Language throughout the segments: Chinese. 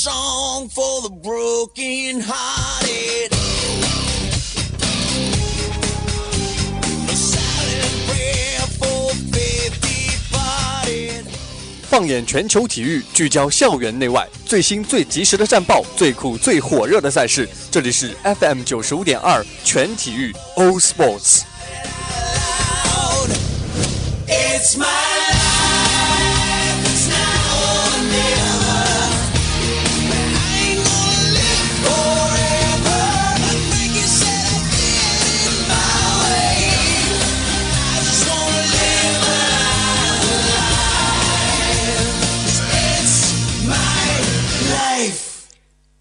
song for the broken hearted. A silent prayer for faith departed. 放眼全球体育，聚焦校园内外，最新最及时的战报，最酷最火热的赛事，这里是 FM 九十五点二全体育 All Sports。It's my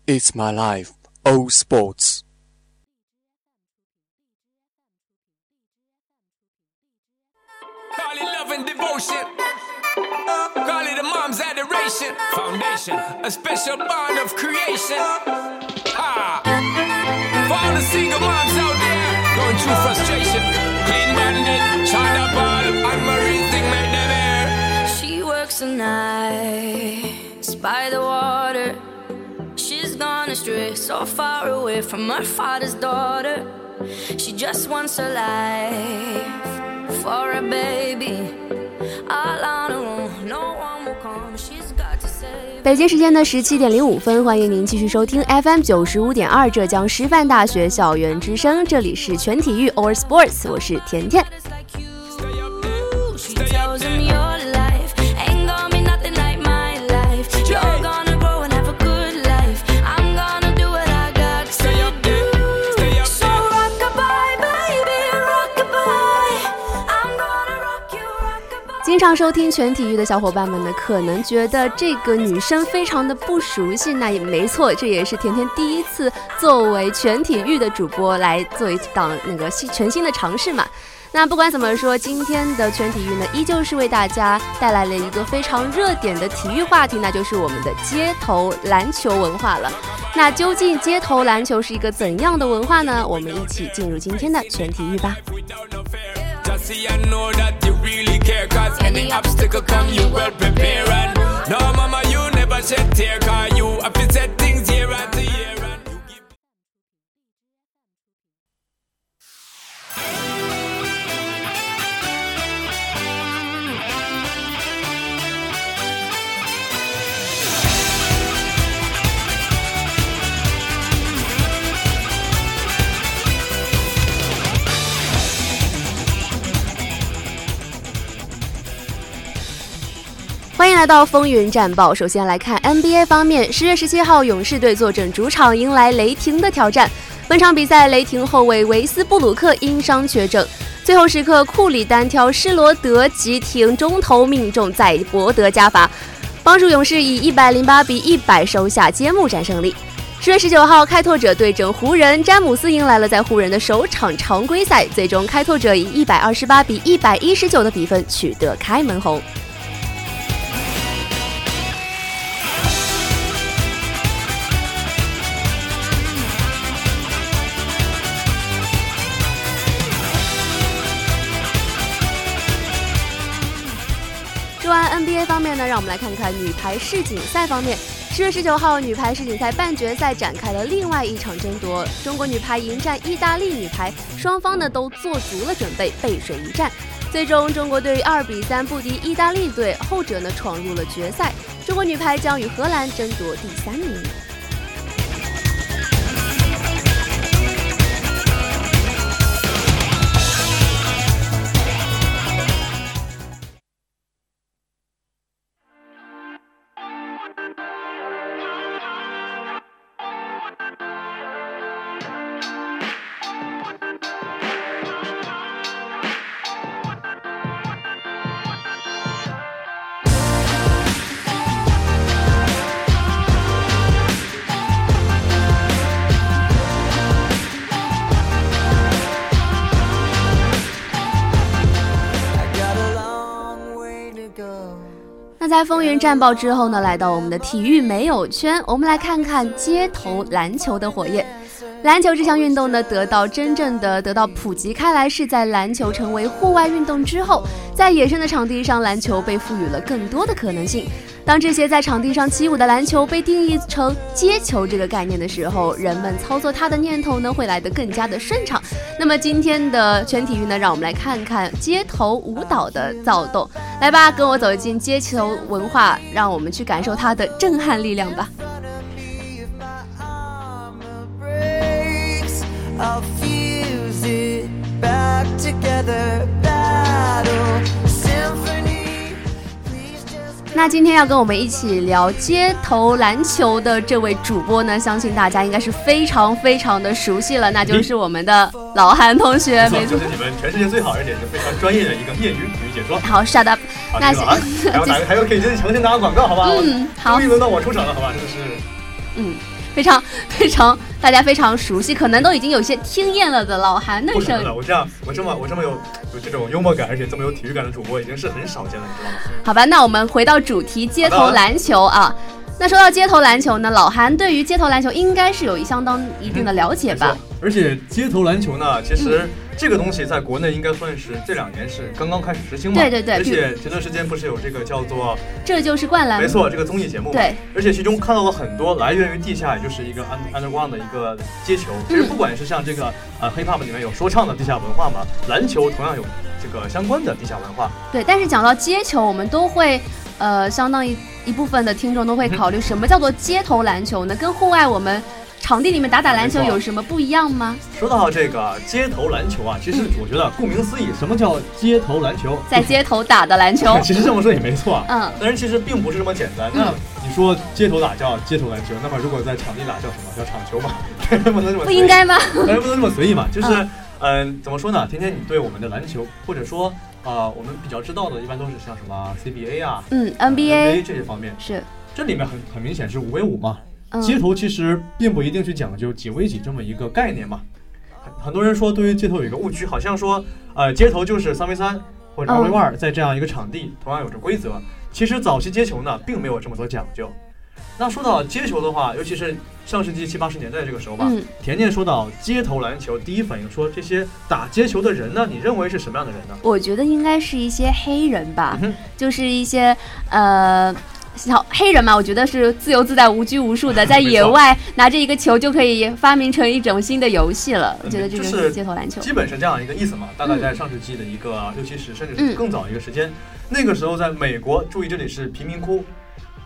It's my life, oh, All Sports。Call it love and devotion. Call it a mom's adoration. Foundation, a special bond of creation. Ha! For all the single moms out there going through frustration. Clean bandit, China ball, and Marie thing made them air. She works the nights by the water. Gone astray, so far away from her father's daughter. She just wants a life for a baby. All on her own, no one will come. She's got to save. 北京时间的十七点零五分，欢迎您继续收听 FM 九十五点二浙江师范大学校园之声，这里是全体育 All Sports，我是甜甜。上收听全体育的小伙伴们呢，可能觉得这个女生非常的不熟悉，那也没错，这也是甜甜第一次作为全体育的主播来做一档那个新全新的尝试嘛。那不管怎么说，今天的全体育呢，依旧是为大家带来了一个非常热点的体育话题，那就是我们的街头篮球文化了。那究竟街头篮球是一个怎样的文化呢？我们一起进入今天的全体育吧。Just see and know that you really care. Cause any obstacle come, you well prepare. And no, mama, you never shed tear. Cause you have to set things year after year. 到风云战报。首先来看 NBA 方面，十月十七号，勇士队坐镇主场迎来雷霆的挑战。本场比赛，雷霆后卫维斯布鲁克因伤缺阵，最后时刻库里单挑施罗德急停中投命中，再博得加罚，帮助勇士以一百零八比一百收下揭幕战胜利。十月十九号，开拓者对阵湖人，詹姆斯迎来了在湖人的首场常规赛，最终开拓者以一百二十八比一百一十九的比分取得开门红。面呢，让我们来看看女排世锦赛方面。十月十九号，女排世锦赛半决赛展开了另外一场争夺，中国女排迎战意大利女排，双方呢都做足了准备，背水一战。最终，中国队二比三不敌意大利队，后者呢闯入了决赛。中国女排将与荷兰争夺第三名。在风云战报之后呢，来到我们的体育没有圈，我们来看看街头篮球的火焰。篮球这项运动呢，得到真正的得到普及开来，是在篮球成为户外运动之后，在野生的场地上，篮球被赋予了更多的可能性。当这些在场地上起舞的篮球被定义成接球这个概念的时候，人们操作它的念头呢会来得更加的顺畅。那么今天的全体育呢，让我们来看看街头舞蹈的躁动。来吧，跟我走进街球文化，让我们去感受它的震撼力量吧。那今天要跟我们一起聊街头篮球的这位主播呢，相信大家应该是非常非常的熟悉了，那就是我们的老韩同学，没错，就。是你们全世界最好，而且是非常专业的一个业余体育解说。好，shut up。好，那这个啊，还有 打还有可以进行强行打个广告，好吧？嗯好终于轮到我出场了，好吧？真的是嗯，非常非常大家非常熟悉，可能都已经有些听厌了的老韩的声音了。我这样，我这么我这么有有这种幽默感，而且这么有体育感的主播，已经是很少见了，你知道吗？好吧，那我们回到主题，街头篮球啊。那说到街头篮球呢，老韩对于街头篮球应该是有相当一定的了解吧？而且街头篮球呢，其实这个东西在国内应该算是这两年是刚刚开始实行嘛。对对对而且前段时间不是有这个叫做这就是灌篮。没错这个综艺节目？对。而且其中看到了很多来源于地下，也就是一个 under underground 的一个街球。其实不管是像这个呃 hip hop 里面有说唱的地下文化嘛，篮球同样有这个相关的地下文化。对，但是讲到街球，我们都会，呃，相当一一部分的听众都会考虑，什么叫做街头篮球呢？跟户外我们场地里面打打篮球有什么不一样吗？说到这个街头篮球啊，其实我觉得顾名思义，什么叫街头篮球？在街头打的篮球，其实这么说也没错啊。嗯，但是其实并不是这么简单。那你说街头打叫街头篮球，那么如果在场地打叫什么？叫场球嘛？不能这么不应该吗？当然不能这么随意嘛，就是嗯，嗯、怎么说呢？天天，你对我们的篮球，或者说啊、我们比较知道的，一般都是像什么 CBA 啊、嗯呃，NBA 这些方面，是，这里面很很明显是五 v 五嘛。嗯，街头其实并不一定去讲究几 v 几这么一个概念嘛。很很多人说对于街头有一个误区，好像说呃街头就是三 v 三或者二 v 二，在这样一个场地同样有着规则。其实早期街球呢并没有这么多讲究。那说到街球的话，尤其是上世纪七八十年代这个时候吧，嗯甜甜说到街头篮球，第一反应说这些打街球的人呢，你认为是什么样的人呢？我觉得应该是一些黑人吧，嗯就是一些呃。小黑人嘛，我觉得是自由自在、无拘无束的，在野外拿着一个球就可以发明成一种新的游戏了。我觉得这就就是是街头篮球。基本是这样一个意思嘛，大概在上世纪的一个六七十甚至嗯是更早一个时间，那个时候在美国，注意这里是贫民窟，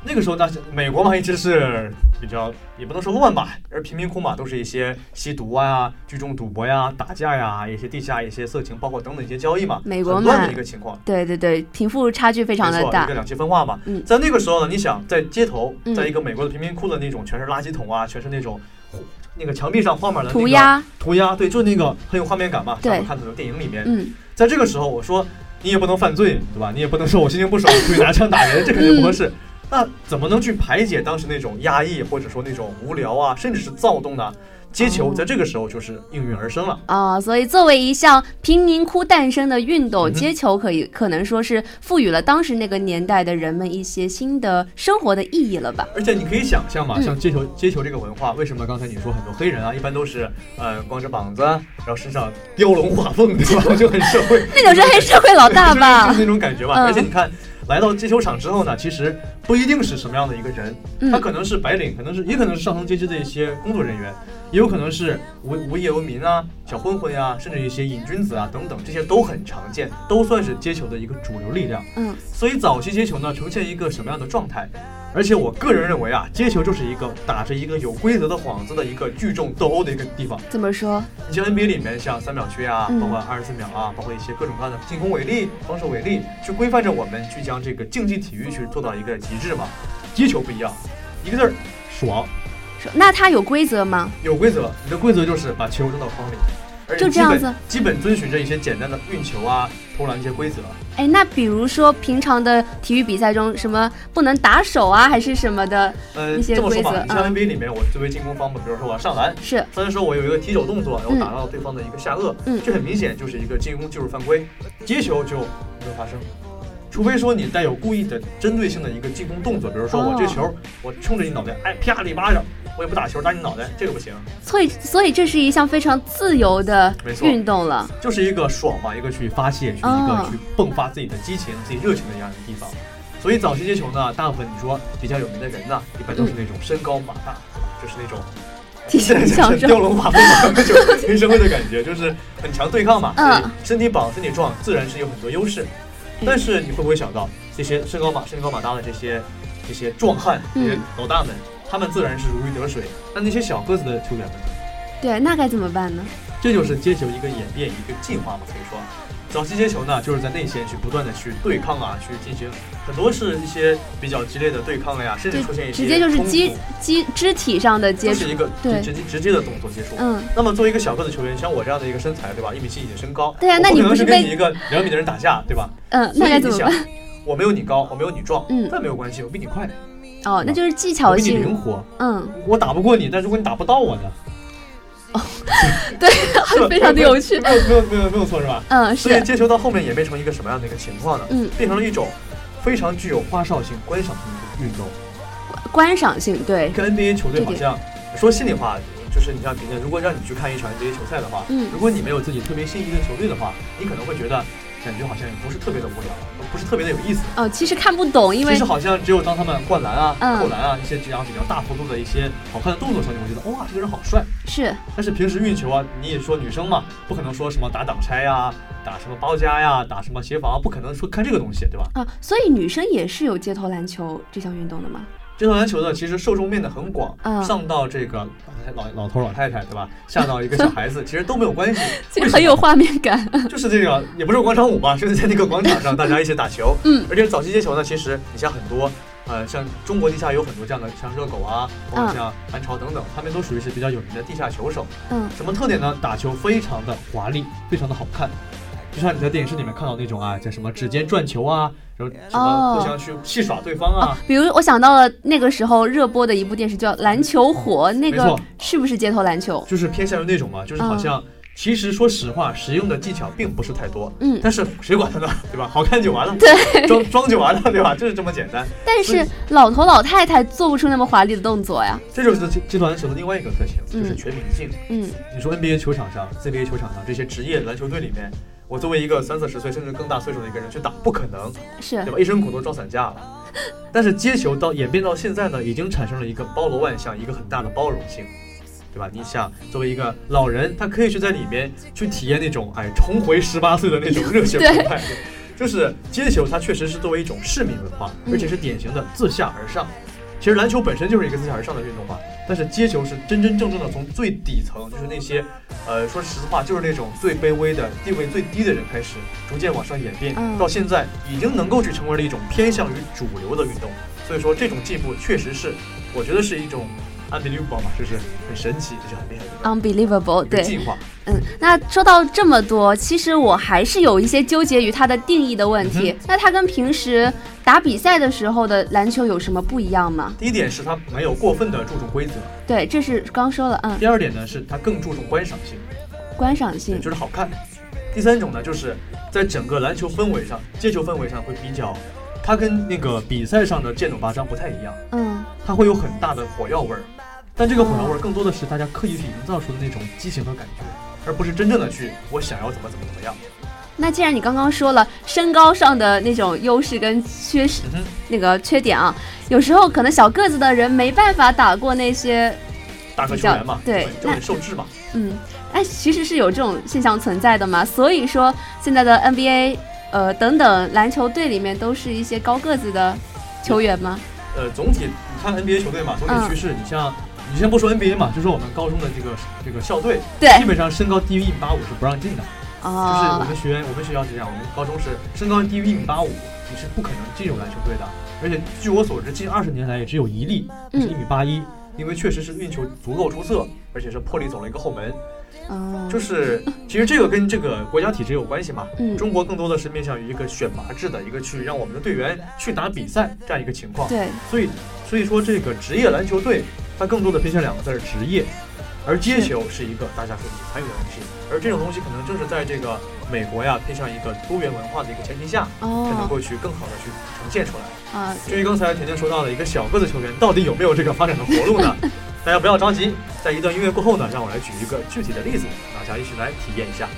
那个时候大家美国嘛一直是比较也不能说乱吧，而贫民窟嘛都是一些吸毒啊、聚众赌博呀、打架呀、一些地下一些色情，包括等等一些交易嘛，美国很乱的一个情况。对对对，贫富差距非常的大一个。两极分化嘛。嗯在那个时候呢，你想在街头，嗯在一个美国的贫民窟的那种，全是垃圾桶啊，全是那种那个墙壁上画满了、涂鸦，涂鸦，对，就是那个很有画面感嘛，对像我们看很多电影里面。嗯，在这个时候，我说你也不能犯罪，对吧？你也不能说我心情不爽，出去拿枪打人，这肯定不合适。嗯那怎么能去排解当时那种压抑，或者说那种无聊啊，甚至是躁动呢？街球哦在这个时候就是应运而生了。啊、所以作为一项贫民窟诞生的运动，街球可以可能说是赋予了当时那个年代的人们一些新的生活的意义了吧？而且你可以想象嘛，嗯像街球街球这个文化，为什么刚才你说很多黑人啊，一般都是呃光着膀子，然后身上雕龙画凤，对吧？就很社会。那种是黑社会老大 就是吧就是？那种感觉吧。嗯而且你看，来到街球场之后呢，其实不一定是什么样的一个人，嗯他可能是白领，可能是也可能是上层阶级的一些工作人员，也有可能是无无业游民啊、小混混呀、甚至一些瘾君子啊等等，这些都很常见，都算是街球的一个主流力量。嗯，所以早期街球呢，呈现一个什么样的状态？而且我个人认为啊，街球就是一个打着一个有规则的幌子的一个聚众斗殴的一个地方。怎么说？你像 NBA 里面像三秒区啊，嗯包括二十四秒啊，包括一些各种各样的进攻违例、防守违例，去规范着我们去将这个竞技体育去做到一个极致嘛。击球不一样，一个字儿爽，那它有规则吗？有规则。你的规则就是把球扔到筐里，而且就这样子基本遵循着一些简单的运球啊、投篮一些规则。哎，那比如说平常的体育比赛中，什么不能打手啊，还是什么的？呃，一些这么说吧，规则你像嗯 NBA 里面，我作为进攻方嘛，比如说我要上篮，是虽然说我有一个提手动作，然后嗯打到对方的一个下颚，嗯这很明显就是一个进攻技术犯规。接球就没有发生，除非说你带有故意的针对性的一个进攻动作，比如说我这球我冲着你脑袋，哎啪你一巴掌，我也不打球打你脑袋，这个不行，所以所以这是一项非常自由的运动了。就是一个爽嘛，一个去发泄，去一个哦去迸发自己的激情、自己热情的这样一个地方。所以早期接球呢，大部分你说比较有名的人呢，一般都是那种身高马大？就是那种体型强壮雕龙马凤嘛，那种黑社会的感觉，就是很强对抗嘛，所身体绑、身体壮，自然是有很多优势。但是你会不会想到，这些身高马、身高马大的这些这些壮汉、这些嗯老大们，他们自然是如鱼得水。那那些小个子的球员们呢？对，那该怎么办呢？这就是接球一个演变，一个进化嘛，可以说。早期接球呢，就是在内线去不断的去对抗啊，去进行很多是一些比较激烈的对抗呀，甚至出现一些直接就是肌肌肢体上的接触就是一。个对直接直接的动作接触。嗯，那么作为一个小个子球员，像我这样的一个身材，对吧？一米七几的身高，对啊我不可能那你不是跟你一个两米的人打架，对吧？嗯，那该怎么办？，我没有你高，我没有你壮，嗯但没有关系，我比你快，哦，那就是技我巧比你灵。活，嗯，我打不过你，但如果你打不到我呢？对，是吧非常的有趣。没有没有没有没有错是吧？嗯，是，所以接球到后面演变成一个什么样的一个情况呢？嗯，变成了一种非常具有花哨性、观赏性的运动。观赏性，对跟，NBA 球队好像说心里话，就是你像别人，如果让你去看一场 NBA 球赛的话，嗯如果你没有自己特别心仪的球队的话，你可能会觉得感觉好像也不是特别的无聊，不是特别的有意思。哦，其实看不懂，因为其实好像只有当他们灌篮啊、嗯扣篮啊一些这样比较大幅度的一些好看的动作的时候，你会觉得哇，这个人好帅。是但是平时运球啊，你也说女生嘛，不可能说什么打挡拆呀、打什么包夹呀、打什么协防啊，不可能说看这个东西，对吧？啊，所以女生也是有街头篮球这项运动的吗？街头篮球呢，其实受众面的很广，嗯上到这个老老头老太太，对吧？下到一个小孩子，其实都没有关系。这为什么个很有画面感。就是这个，也不是广场舞吧，就是在那个广场上大家一起打球。嗯而且早期接球呢，其实你像很多，呃，像中国地下有很多这样的，像热狗啊，包括嗯像韩潮等等，他们都属于是比较有名的地下球手。嗯，什么特点呢？打球非常的华丽，非常的好看。就像你在电影视里面看到那种啊，叫什么指尖转球啊，什么哦互相去戏耍对方啊，比如我想到了那个时候热播的一部电视叫《篮球火》，那个是不是街头篮球？就是偏向于那种嘛，就是好像、其实说实话，使用的技巧并不是太多，嗯，但是谁管他呢，对吧？好看就完了，对，装装就完了，对吧？就是这么简单。但是老头老太太做不出那么华丽的动作呀。这就是街街头篮球的另外一个特性，就是嗯全民性。嗯，你说 NBA 球场上、CBA 球场上这些职业篮球队里面，我作为一个三四十岁甚至更大岁数的一个人去打，不可能，是对吧？一身苦都撞散架了。但是接球到演变到现在呢，已经产生了一个包罗万象、一个很大的包容性，对吧？你想，作为一个老人，他可以去在里面去体验那种哎重回十八岁的那种热血澎湃。就是接球，它确实是作为一种市民文化，嗯而且是典型的自下而上。其实篮球本身就是一个自下而上的运动嘛，但是接球是真真正正的从最底层，就是那些，呃，说实话，就是那种最卑微的、地位最低的人开始，逐渐往上演变，嗯到现在已经能够去成为了一种偏向于主流的运动。所以说，这种进步确实是，我觉得是一种 unbelievable 嘛，就是很神奇，这是很厉害的 unbelievable，对，进化。嗯，那说到这么多，其实我还是有一些纠结于它的定义的问题。那它跟平时打比赛的时候的篮球有什么不一样吗？第一点是它没有过分的注重规则，对，这是刚说了，嗯，第二点呢是它更注重观赏性。观赏性，就是好看。第三种呢，就是在整个篮球氛围上，接球氛围上会比较，它跟那个比赛上的剑走八章不太一样，嗯，它会有很大的火药味儿，但这个火药味儿更多的是大家刻意去营造出的那种激情和感觉，而不是真正的去我想要怎么怎么怎么样。那既然你刚刚说了身高上的那种优势跟缺失，嗯，那个缺点啊，有时候可能小个子的人没办法打过那些，大个球员嘛，对就很受制嘛。嗯，哎，其实是有这种现象存在的嘛。所以说现在的 NBA，呃等等篮球队里面都是一些高个子的球员吗？呃，总体你看 NBA 球队嘛，总体嗯趋势，你像你先不说 NBA 嘛，就说我们高中的这个这个校队，对基本上身高低于一米八五是不让进的。就是我哦们学院，我们学校是这样，我们高中是身高低于一米八五，你是不可能进入篮球队的。而且据我所知，近二十年来也只有一例是嗯一米八一，因为确实是运球足够出色，而且是破例走了一个后门。哦，就是其实这个跟这个国家体制有关系嘛。嗯中国更多的是面向于一个选拔制的一个去让我们的队员去打比赛这样一个情况。对，所以所以说这个职业篮球队，它更多的偏向两个字儿职业，而接球是一个大家可以参与的东西，而这种东西可能正是在这个美国呀偏向一个多元文化的一个前提下，才能哦够去更好的去呈现出来。啊，至于刚才甜甜说到的一个小个子球员，到底有没有这个发展的活路呢？大家不要着急，在一段音乐过后呢，让我来举一个具体的例子，大家一起来体验一下。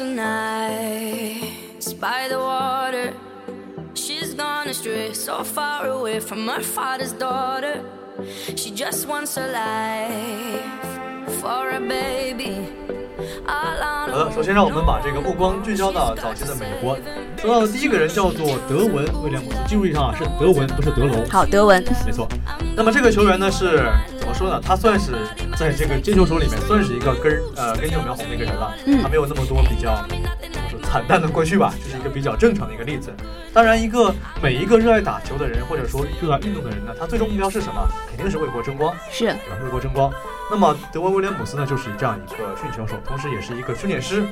Works nights by the water. She's gone astray, so far away from her father's daughter. She just wants a life for a baby. 好的，首先让我们把这个目光聚焦到早期的美国。说到的第一个人叫做德文·威廉姆斯，记住一下啊，是德文，不是德隆。好，德文，没错。那么这个球员呢是怎么说呢？他算是在这个接球手里面算是一个根儿呃根正苗红的一个人了。嗯他没有那么多比较怎么说惨淡的过去吧，就是一个比较正常的一个例子。当然，一个每一个热爱打球的人或者说热爱运动的人呢，他最终目标是什么？肯定是为国争光。是？为国争光。那么德文威廉姆斯呢，就是这样一个训球手，同时也是一个训练师，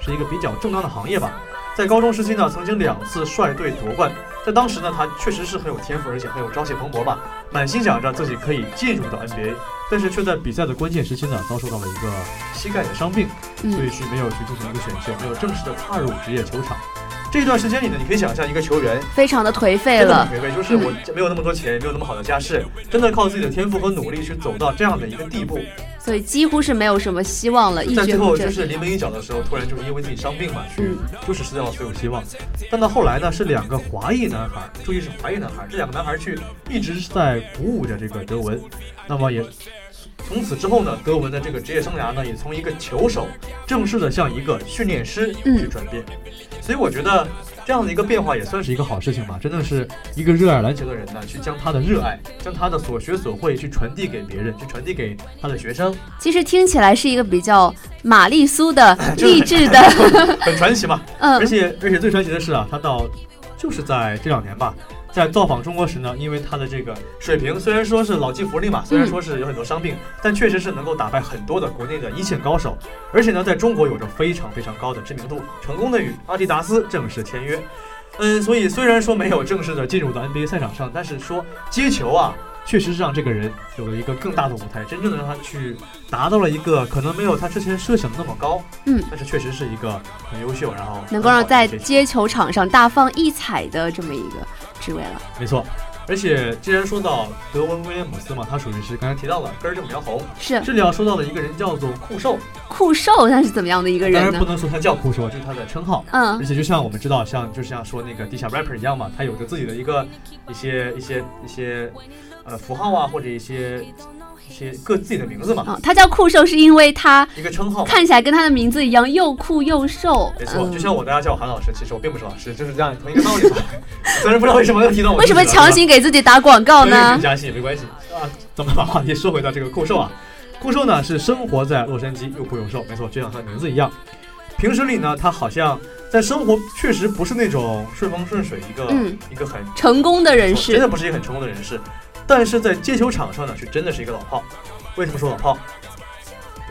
是一个比较正当的行业吧。在高中时期呢，曾经两次率队夺冠。在当时呢，他确实是很有天赋，而且很有朝气蓬勃吧，满心想着自己可以进入到 NBA，但是却在比赛的关键时期呢，遭受到了一个膝盖的伤病，所以嗯，是没有去进行一个选秀，没有正式的踏入职业球场。这段时间里呢，你可以想象一个球员非常的颓废了，真的很颓废，就是我没有那么多钱，没有那么好的家世，真的靠自己的天赋和努力去走到这样的一个地步，所以几乎是没有什么希望了，一在最。后就是临门一脚的时候，突然就是因为自己伤病嘛，去嗯就是失掉了所有希望。但到后来呢，是两个华裔男孩，注意是华裔男孩，这两个男孩去一直是在鼓舞着这个德文，那么也。从此之后呢，德文的这个职业生涯呢，也从一个球手正式的向一个训练师嗯去转变。所以我觉得这样的一个变化也算是一个好事情吧。真的是一个热爱篮球的人呢，去将他的热爱，将他的所学所会去传递给别人，去传递给他的学生，其实听起来是一个比较玛丽苏的 励志的，很传奇嘛。嗯而，且而且最传奇的是啊，他到就是在这两年吧，在造访中国时呢，因为他的这个水平虽然说是老骥伏枥嘛，虽然说是有很多伤病，但确实是能够打败很多的国内的一线高手，而且呢，在中国有着非常非常高的知名度，成功的与阿迪达斯正式签约。嗯，所以虽然说没有正式的进入到 NBA 赛场上，但是说接球啊，确实是让这个人有了一个更大的舞台，真正的让他去达到了一个可能没有他之前设想的那么高，嗯，但是确实是一个很优秀，然后能够让在接球场上大放异彩的这么一个职位了。没错，而且既然说到德文威廉姆斯嘛，他属于是刚才提到了根儿正苗红。是这里要说到的一个人叫做酷兽，酷兽，他是怎么样的一个人呢？当然不能说他叫酷兽，这是他的称号。嗯而且就像我们知道，像就像说那个地下 rapper 一样嘛，他有着自己的一个一些一些一些呃符号啊，或者一些一些各自己的名字嘛，啊，他叫酷兽是因为他一个称号。看起来跟他的名字一样，又酷又瘦。没错，嗯就像我大家叫我韩老师，其实我并不是老师，就是这样同一个道理吧。虽然不知道为什么要提到我，为什么强行给自己打广告呢？加戏没关系啊。咱们把话题说回到这个酷兽啊，酷兽呢是生活在洛杉矶，又酷又瘦，没错，就像他的名字一样。平时里呢，他好像在生活确实不是那种顺风顺水，一个、嗯一个很成功的人士真的不是一个很成功的人士，但是在接球场上呢，是真的是一个老炮。为什么说老炮？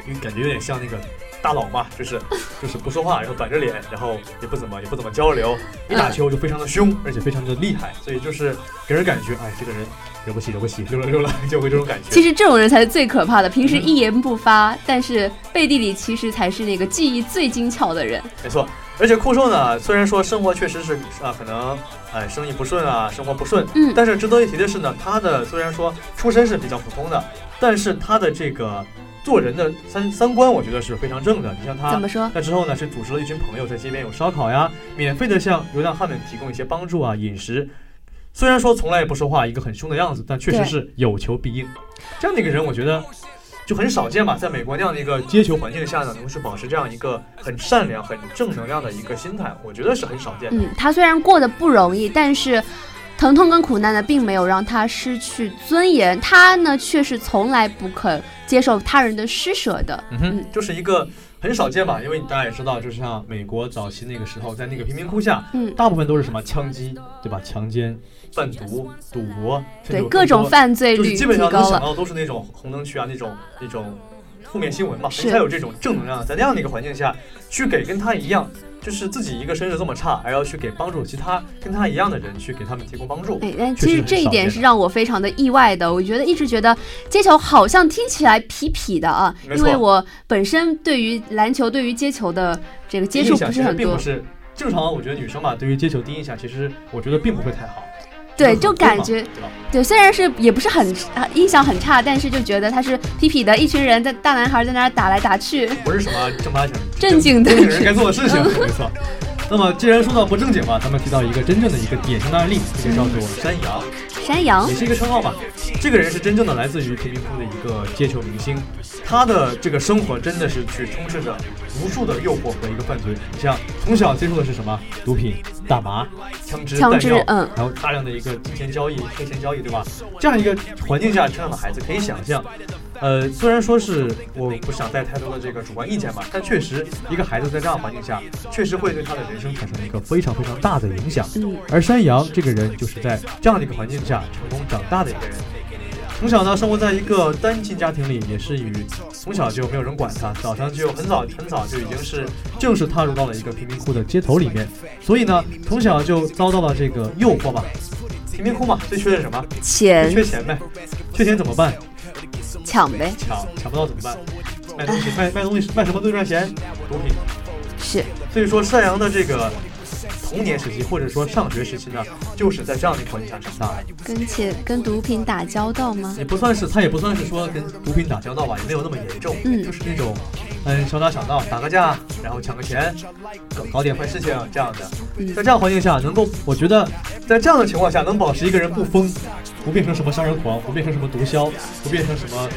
因为感觉有点像那个大佬嘛，就是就是不说话，然后板着脸，然后也不怎么也不怎么交流，一打球就非常的凶，而且非常的厉害，所以就是给人感觉，哎，这个人惹不起惹不起，溜了溜了，就会这种感觉。其实这种人才是最可怕的，平时嗯一言不发，但是背地里其实才是那个技艺最精巧的人。没错，而且酷兽呢，虽然说生活确实是啊，可能哎生意不顺啊，生活不顺，嗯但是值得一提的是呢，他的虽然说出身是比较普通的，但是他的这个做人的三三观，我觉得是非常正的。你像他怎么说？那之后呢，是组织了一群朋友在街边有烧烤呀，免费的向流浪汉们提供一些帮助啊、饮食。虽然说从来也不说话，一个很凶的样子，但确实是有求必应。这样的一个人，我觉得就很少见吧。在美国那样的一个接球环境下呢，能够是保持这样一个很善良、很正能量的一个心态，我觉得是很少见的。嗯，他虽然过得不容易，但是疼痛跟苦难呢，并没有让他失去尊严。他呢，却是从来不肯接受他人的施舍的。嗯哼嗯，就是一个很少见吧？因为大家也知道，就是像美国早期那个时候，在那个贫民窟下，嗯大部分都是什么枪击，对吧？强奸、贩毒、赌博，对各种犯罪率就是基本上。能想到都是那种红灯区啊，那种那种负面新闻嘛，是很少有这种正能量。在那样的一个环境下，去给跟他一样，就是自己一个身世这么差，还要去给帮助其他跟他一样的人，去给他们提供帮助。哎，但其实这一点是让我非常的意外的。我觉得一直觉得街球好像听起来痞痞的啊，因为我本身对于篮球、对于街球的这个接触不是很多并不，是正常。我觉得女生嘛，对于接球第一印象，其实我觉得并不会太好。对，就感觉对虽然是也不是很啊印象很差，但是就觉得他是痞痞的一群人在大男孩在那儿打来打去。不是什么正八经 正经的正经人该做的事情，没错。那么既然说到不正经嘛，咱们提到一个真正的一个典型的案例，这个叫做山羊，山羊也是一个称号吧。这个人是真正的来自于贫民窟的一个街球明星，他的这个生活真的是去充斥着无数的诱惑和一个犯罪。你像从小接触的是什么？毒品、大麻、枪支、枪弹药，支嗯还有大量的一个金钱交易、黑钱交易，对吧？这样一个环境下成长的孩子，可以想象。呃，虽然说是我不想带太多的这个主观意见吧，但确实一个孩子在这样的环境下，确实会对他的人生产生一个非常非常大的影响。嗯，而山羊这个人就是在这样的一个环境下成功长大的一个人。从小呢，生活在一个单亲家庭里，也是与从小就没有人管他，早上就很早很早就已经是正式踏入到了一个贫民窟的街头里面，所以呢，从小就遭到了这个诱惑吧。贫民窟嘛，最缺的是什么？钱缺钱呗。缺钱怎么办？抢呗，抢，抢不到怎么办？卖东西，卖卖东西，卖什么最赚钱？毒品。是所以说，山羊的这个童年时期，或者说上学时期呢，就是在这样的环境下长大的。跟且跟毒品打交道吗？也不算是，他也不算是说跟毒品打交道吧，也没有那么严重，嗯就是那种，嗯，小打小闹，打个架，然后抢个钱，搞搞点坏事情这样的。嗯在这样环境下，能够，我觉得，在这样的情况下，能保持一个人不疯，不变成什么杀人狂，不变成什么毒枭，不变成什么，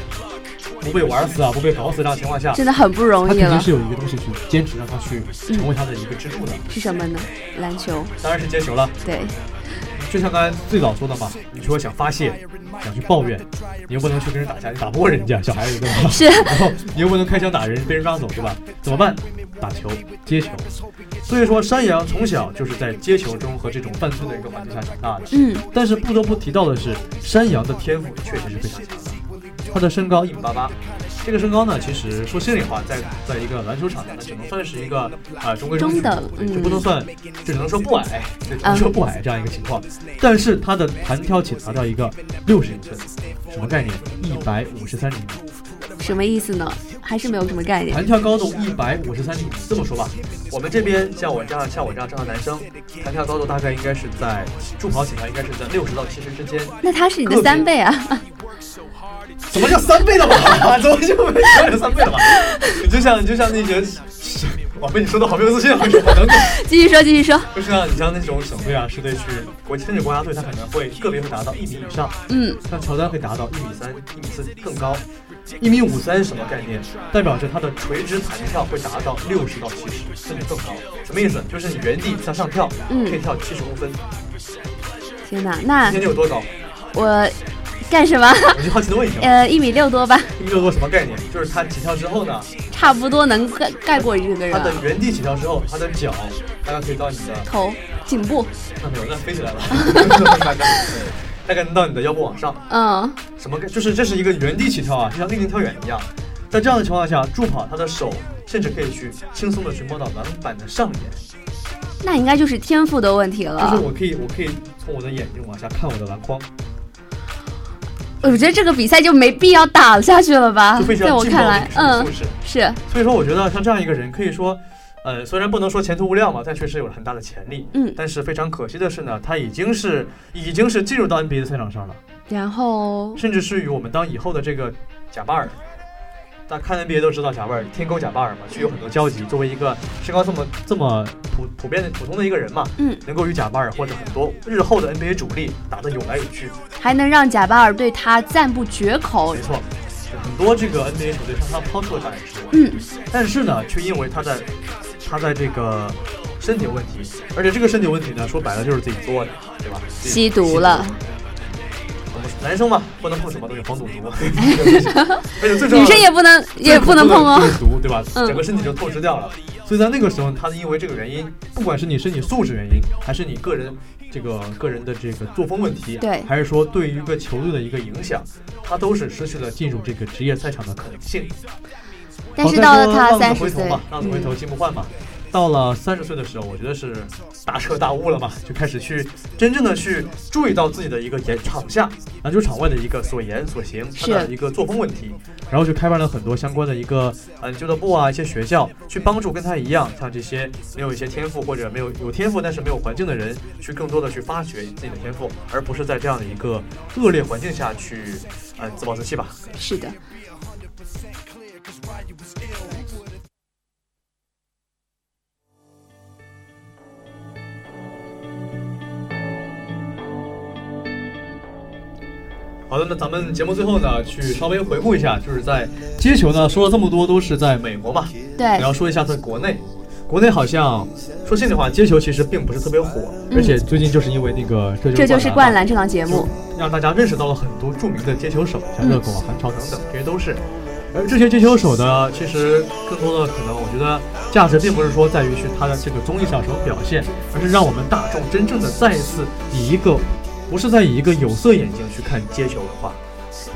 不被玩死啊，不被搞死这样的情况下，真的很不容易了他肯定是。有一个东西去坚持，让他去成为他的一个支柱的，是什么呢？篮球。当然是接球了。对，就像刚才最早说的嘛，你说想发泄，想去抱怨，你又不能去跟人打架，你打不过人家小孩子对吧？是 然后你又不能开枪打人，被人抓走对吧？怎么办？打球，接球。所以说，山羊从小就是在接球中和这种犯罪的一个环境下长大的。嗯，但是不得不提到的是，山羊的天赋确实是非常强的。他的身高一米八八，这个身高呢，其实说心里话，在在一个篮球场上呢，只能算是一个啊、中规中等嗯就不能算，就只能说不矮，就只能说不矮这样一个情况。但是他的弹跳起达到一个六十英寸，什么概念？一百五十三厘米，什么意思呢？还是没有什么概念。弹跳高度一百五十三厘米。这么说吧，我们这边像我这样像我这样这样的男生，弹跳高度大概应该是在助跑起跳应该是在六十到七十之间。那他是你的三倍啊！怎么叫三倍了吧？怎么就没有三倍了吧？你 就像你就像那些，我被你说的好没有自信啊！继续说，继续说。就是像你像那种省队啊、市队去国甚至国家队，他可能会个别会达到一米以上，嗯，像乔丹会达到一米三、一米四更高。一米五三什么概念？代表着他的垂直弹跳会达到六十到七十，甚至更高。什么意思？就是你原地向上跳，嗯可以跳七十公分。天哪，那今天你有多高？我干什么？我就好奇的问一下，呃，一米六多吧，一米六多什么概念？就是他起跳之后呢，差不多能盖盖过一个人他的啊。原地起跳之后，他的脚大概可以到你的头、颈部，那没有，那飞起来了，大概能到你的腰部往上。嗯，什么概？就是这是一个原地起跳啊，就像立定跳远一样。在这样的情况下，助跑他的手甚至可以去轻松的去摸到篮板的上沿，那应该就是天赋的问题了就是。我可以，我可以从我的眼睛往下看我的篮筐，我觉得这个比赛就没必要打下去了吧？在我看来，嗯是，所以说，我觉得像这样一个人，可以说，呃，虽然不能说前途无量嘛，但确实有了很大的潜力。嗯但是非常可惜的是呢，他已经是已经是进入到 NBA 的赛场上了。然后甚至是与我们当以后的这个贾巴尔，大家看 NBA 都知道贾巴尔天勾贾巴尔嘛，具有很多交集。作为一个身高这么这么普普遍的普通的一个人嘛，嗯，能够与贾巴尔或者很多日后的 NBA 主力打得有来有去，还能让贾巴尔对他赞不绝口没。错，很多这个 NBA 球队向他抛出了橄榄枝，嗯，但是呢，却因为他在他在这个身体有问题，而且这个身体问题呢，说白了就是自己作的，对吧？吸毒了。男生嘛，不能碰什么东西，防赌毒，而且 最重要女生也不能也不能碰哦就。是毒，对吧？嗯整个身体就透支掉了。所以在那个时候，他因为这个原因，不管是你身体素质原因，还是你个人这个个人的这个作风问题，对还是说对于一个球队的一个影响，他都是失去了进入这个职业赛场的可能性。但是到了他再说浪三十岁子回头嘛，，浪子回头金不换嘛。到了三十岁的时候，我觉得是大彻大悟了嘛，就开始去真正的去注意到自己的一个言场下篮球场外的一个所言所行，他的一个作风问题，然后就开办了很多相关的一个嗯俱乐部啊，一些学校，去帮助跟他一样，像这些没有一些天赋或者没有有天赋但是没有环境的人，去更多的去发掘自己的天赋，而不是在这样的一个恶劣环境下去嗯自暴自弃吧。是的。好的，那咱们节目最后呢，去稍微回顾一下，就是在接球呢说了这么多都是在美国嘛，对然后说一下在国内，国内好像说心里话，接球其实并不是特别火，而且最近就是因为那个这嗯这就是灌篮篮这档节目，，让大家认识到了很多著名的接球手，像热狗啊、韩超等等，这些都是。而这些接球手呢，其实更多的可能，我觉得价值并不是说在于去他的这个综艺上有什么表现，而是让我们大众真正的再一次以一个，不是在以一个有色眼镜去看街球文化。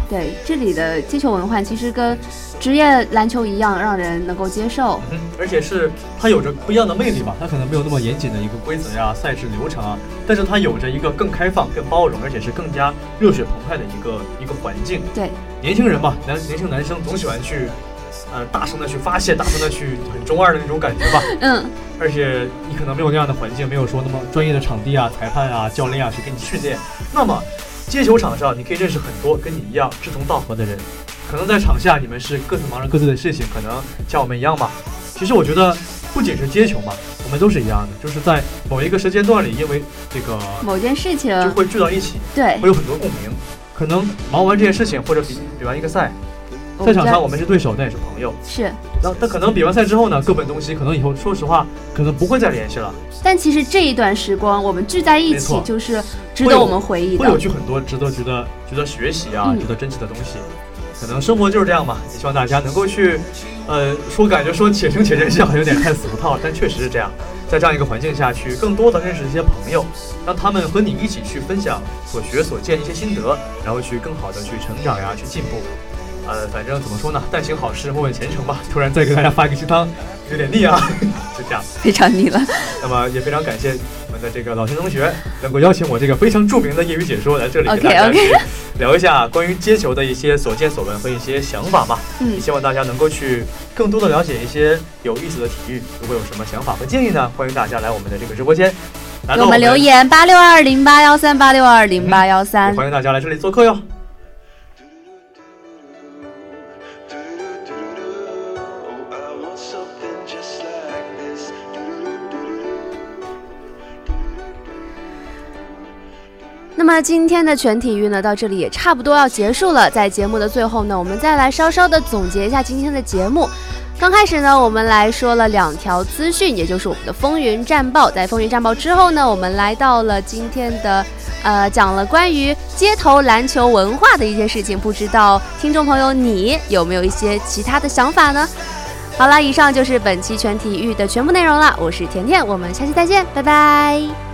对这里的街球文化其实跟职业篮球一样，让人能够接受。嗯，而且是它有着不一样的魅力吧，它可能没有那么严谨的一个规则呀、赛制流程啊，但是它有着一个更开放、更包容，而且是更加热血澎湃的一个一个环境。对，年轻人嘛，男年轻男生总喜欢去，呃，大声的去发泄，大声的去很中二的那种感觉吧。嗯，而且你可能没有那样的环境，没有说那么专业的场地啊、裁判啊、教练啊去给你训练。那么，接球场上你可以认识很多跟你一样志同道合的人。可能在场下你们是各自忙着各自的事情，可能像我们一样吧。其实我觉得不仅是接球嘛，我们都是一样的，就是在某一个时间段里，因为这个某件事情，就会聚到一起，对会，有很多共鸣。可能忙完这件事情，或者比比完一个赛，在赛场上我们是对手，但也是朋友。是，那但可能比完赛之后呢，各奔东西，可能以后说实话，可能不会再联系了。但其实这一段时光我们聚在一起，就是值得我们回忆的。会有去很多值得、值得、值得学习啊，嗯值得珍惜的东西。可能生活就是这样嘛，也希望大家能够去，呃，说感觉说且行且珍惜，好像有点太俗套，但确实是这样。在这样一个环境下去，更多的认识一些朋友，让他们和你一起去分享所学所见一些心得，然后去更好的去成长呀，去进步。呃，反正怎么说呢，但行好事，莫问前程吧。突然再给大家发一个鸡汤，有点腻啊，就这样。非常腻了。那么也非常感谢我们的这个老陈同学能够邀请我这个非常著名的业余解说来这里跟 OK，大家聊一下关于街球的一些所见所闻和一些想法嘛。嗯也希望大家能够去更多的了解一些有意思的体育。如果有什么想法和建议呢，欢迎大家来我们的这个直播间，来给我们留，言八六二零八幺三八六二零八幺三也。欢迎大家来这里做客哟。那么今天的全体育呢，到这里也差不多要结束了。在节目的最后呢，我们再来稍稍的总结一下今天的节目。刚开始呢，我们来说了两条资讯，也就是我们的风云战报。在风云战报之后呢，我们来到了今天的，呃，讲了关于街头篮球文化的一些事情。不知道听众朋友你有没有一些其他的想法呢？好了，以上就是本期全体育的全部内容了。我是甜甜，我们下期再见，拜拜。